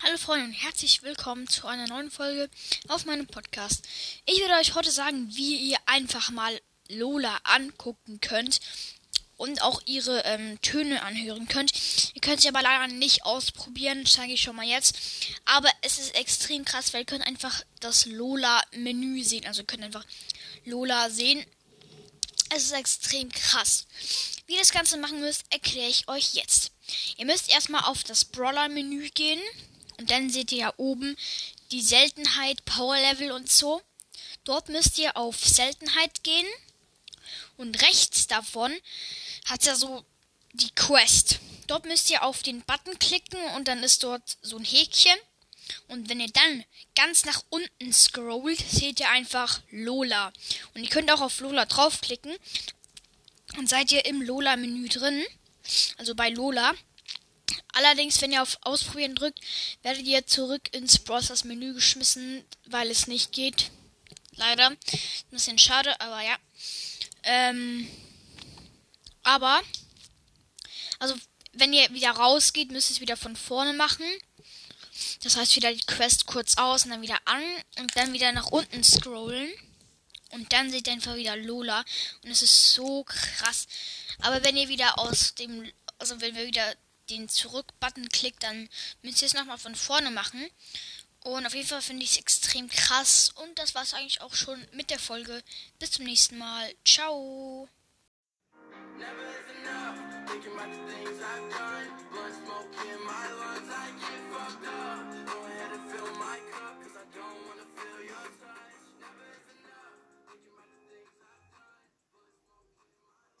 Hallo Freunde und herzlich willkommen zu einer neuen Folge auf meinem Podcast. Ich werde euch heute sagen, wie ihr einfach mal Lola angucken könnt und auch ihre ähm, Töne anhören könnt. Ihr könnt sie aber leider nicht ausprobieren, zeige ich schon mal jetzt. Aber es ist extrem krass, weil ihr könnt einfach das Lola-Menü sehen. Also könnt einfach Lola sehen. Es ist extrem krass. Wie ihr das Ganze machen müsst, erkläre ich euch jetzt. Ihr müsst erstmal auf das Brawler-Menü gehen. Und dann seht ihr ja oben die Seltenheit, Power Level und so. Dort müsst ihr auf Seltenheit gehen. Und rechts davon hat ja so die Quest. Dort müsst ihr auf den Button klicken und dann ist dort so ein Häkchen. Und wenn ihr dann ganz nach unten scrollt, seht ihr einfach Lola. Und ihr könnt auch auf Lola draufklicken. Dann seid ihr im Lola-Menü drin. Also bei Lola. Allerdings, wenn ihr auf Ausprobieren drückt, werdet ihr zurück ins Browsers Menü geschmissen, weil es nicht geht. Leider. Ein bisschen schade, aber ja. Ähm, aber, also, wenn ihr wieder rausgeht, müsst ihr es wieder von vorne machen. Das heißt, wieder die Quest kurz aus und dann wieder an und dann wieder nach unten scrollen. Und dann seht ihr einfach wieder Lola. Und es ist so krass. Aber wenn ihr wieder aus dem, also wenn wir wieder den Zurück-Button klickt, dann müsst ihr es nochmal von vorne machen. Und auf jeden Fall finde ich es extrem krass. Und das war es eigentlich auch schon mit der Folge. Bis zum nächsten Mal. Ciao.